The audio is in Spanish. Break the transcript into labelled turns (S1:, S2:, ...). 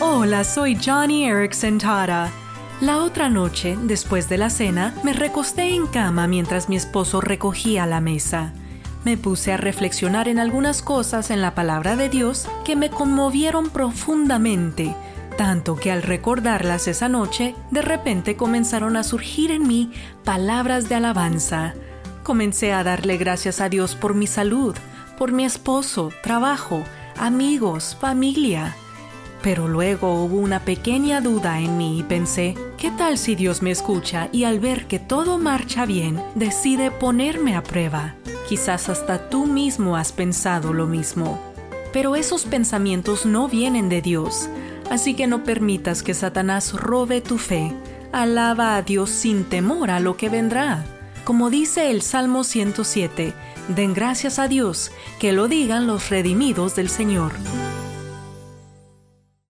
S1: Hola, soy Johnny Erickson Tara. La otra noche, después de la cena, me recosté en cama mientras mi esposo recogía la mesa. Me puse a reflexionar en algunas cosas en la palabra de Dios que me conmovieron profundamente, tanto que al recordarlas esa noche, de repente comenzaron a surgir en mí palabras de alabanza. Comencé a darle gracias a Dios por mi salud, por mi esposo, trabajo, amigos, familia. Pero luego hubo una pequeña duda en mí y pensé, ¿qué tal si Dios me escucha y al ver que todo marcha bien, decide ponerme a prueba? Quizás hasta tú mismo has pensado lo mismo. Pero esos pensamientos no vienen de Dios, así que no permitas que Satanás robe tu fe. Alaba a Dios sin temor a lo que vendrá. Como dice el Salmo 107, den gracias a Dios, que lo digan los redimidos del Señor.